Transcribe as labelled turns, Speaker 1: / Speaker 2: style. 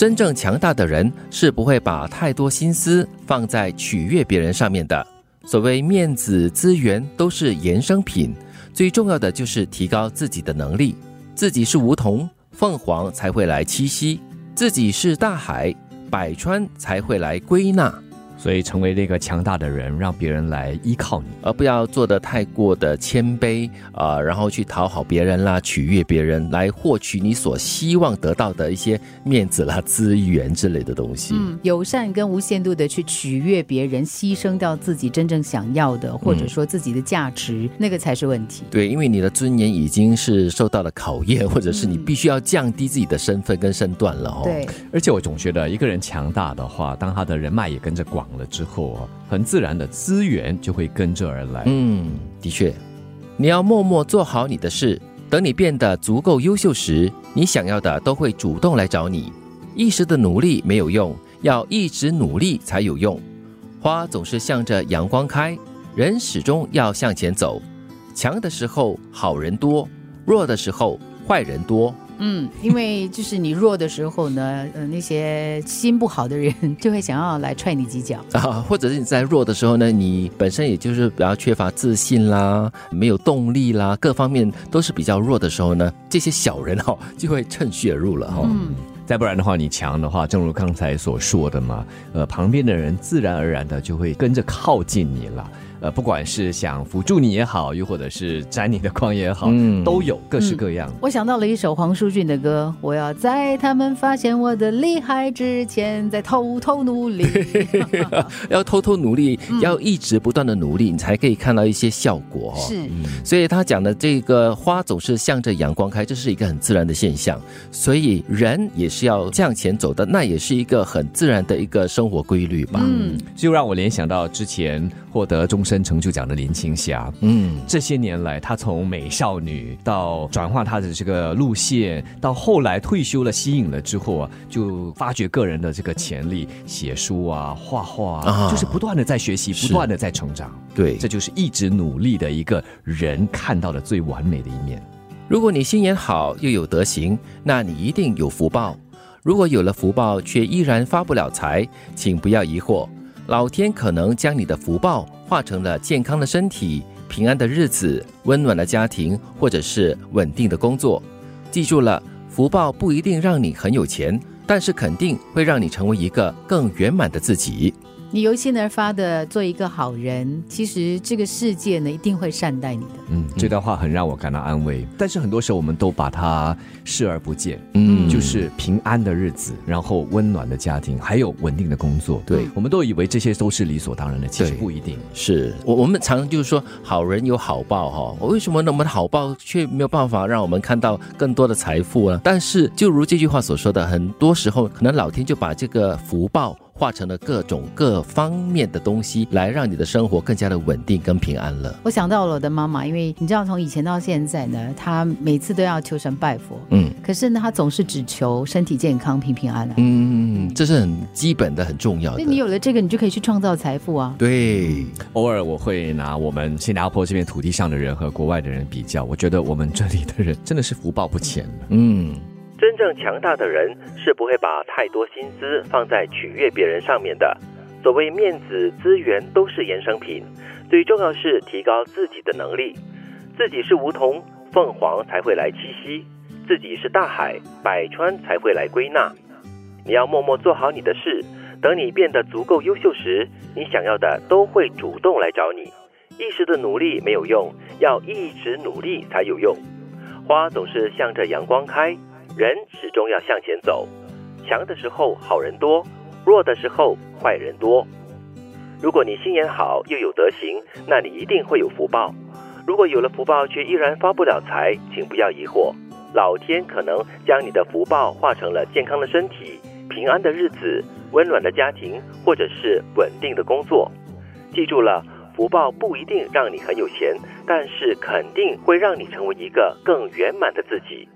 Speaker 1: 真正强大的人是不会把太多心思放在取悦别人上面的。所谓面子资源都是衍生品，最重要的就是提高自己的能力。自己是梧桐，凤凰才会来栖息；自己是大海，百川才会来归纳。
Speaker 2: 所以，成为那个强大的人，让别人来依靠你，
Speaker 1: 而不要做的太过的谦卑啊，然后去讨好别人啦，取悦别人，来获取你所希望得到的一些面子啦、资源之类的东西。
Speaker 3: 嗯，友善跟无限度的去取悦别人，牺牲掉自己真正想要的，或者说自己的价值，那个才是问题。
Speaker 1: 对，因为你的尊严已经是受到了考验，或者是你必须要降低自己的身份跟身段了哦。
Speaker 3: 对，
Speaker 2: 而且我总觉得一个人强大的话，当他的人脉也跟着广。了之后啊，很自然的资源就会跟着而来。
Speaker 1: 嗯，的确，你要默默做好你的事，等你变得足够优秀时，你想要的都会主动来找你。一时的努力没有用，要一直努力才有用。花总是向着阳光开，人始终要向前走。强的时候好人多，弱的时候坏人多。
Speaker 3: 嗯，因为就是你弱的时候呢，呃，那些心不好的人就会想要来踹你几脚
Speaker 1: 啊，或者是你在弱的时候呢，你本身也就是比较缺乏自信啦，没有动力啦，各方面都是比较弱的时候呢，这些小人哈就会趁虚而入了哈。
Speaker 3: 嗯，
Speaker 2: 再不然的话，你强的话，正如刚才所说的嘛，呃，旁边的人自然而然的就会跟着靠近你了。呃，不管是想辅助你也好，又或者是沾你的光也好，嗯，都有各式各样。
Speaker 3: 我想到了一首黄舒骏的歌，我要在他们发现我的厉害之前，再偷偷努力。
Speaker 1: 要偷偷努力，要一直不断的努力，你才可以看到一些效果。
Speaker 3: 是，
Speaker 1: 所以他讲的这个花总是向着阳光开，这是一个很自然的现象。所以人也是要向前走的，那也是一个很自然的一个生活规律吧。
Speaker 2: 嗯，就让我联想到之前获得终身。真成就奖的林青霞，嗯，这些年来，她从美少女到转化她的这个路线，到后来退休了，吸引了之后啊，就发掘个人的这个潜力，写书啊，画画啊，就是不断的在学习，不断的在成长。
Speaker 1: 对，
Speaker 2: 这就是一直努力的一个人看到的最完美的一面。
Speaker 1: 如果你心眼好又有德行，那你一定有福报。如果有了福报却依然发不了财，请不要疑惑。老天可能将你的福报化成了健康的身体、平安的日子、温暖的家庭，或者是稳定的工作。记住了，福报不一定让你很有钱，但是肯定会让你成为一个更圆满的自己。
Speaker 3: 你由心而发的做一个好人，其实这个世界呢一定会善待你的。
Speaker 2: 嗯，这段话很让我感到安慰。但是很多时候我们都把它视而不见。嗯，就是平安的日子，然后温暖的家庭，还有稳定的工作。
Speaker 1: 对，
Speaker 2: 我们都以为这些都是理所当然的，其实不一定
Speaker 1: 是。我我们常常就是说，好人有好报哈。我为什么那么好报却没有办法让我们看到更多的财富呢？但是就如这句话所说的，很多时候可能老天就把这个福报。化成了各种各方面的东西，来让你的生活更加的稳定跟平安了。
Speaker 3: 我想到了我的妈妈，因为你知道，从以前到现在呢，她每次都要求神拜佛，嗯，可是呢，她总是只求身体健康、平平安安。
Speaker 1: 嗯，这是很基本的、很重要的。
Speaker 3: 那你有了这个，你就可以去创造财富啊。
Speaker 1: 对，
Speaker 2: 偶尔我会拿我们新加坡这边土地上的人和国外的人比较，我觉得我们这里的人真的是福报不浅
Speaker 1: 嗯。真正强大的人是不会把太多心思放在取悦别人上面的。所谓面子资源都是衍生品，最重要是提高自己的能力。自己是梧桐，凤凰才会来栖息；自己是大海，百川才会来归纳。你要默默做好你的事，等你变得足够优秀时，你想要的都会主动来找你。一时的努力没有用，要一直努力才有用。花总是向着阳光开。人始终要向前走，强的时候好人多，弱的时候坏人多。如果你心眼好又有德行，那你一定会有福报。如果有了福报却依然发不了财，请不要疑惑，老天可能将你的福报化成了健康的身体、平安的日子、温暖的家庭，或者是稳定的工作。记住了，福报不一定让你很有钱，但是肯定会让你成为一个更圆满的自己。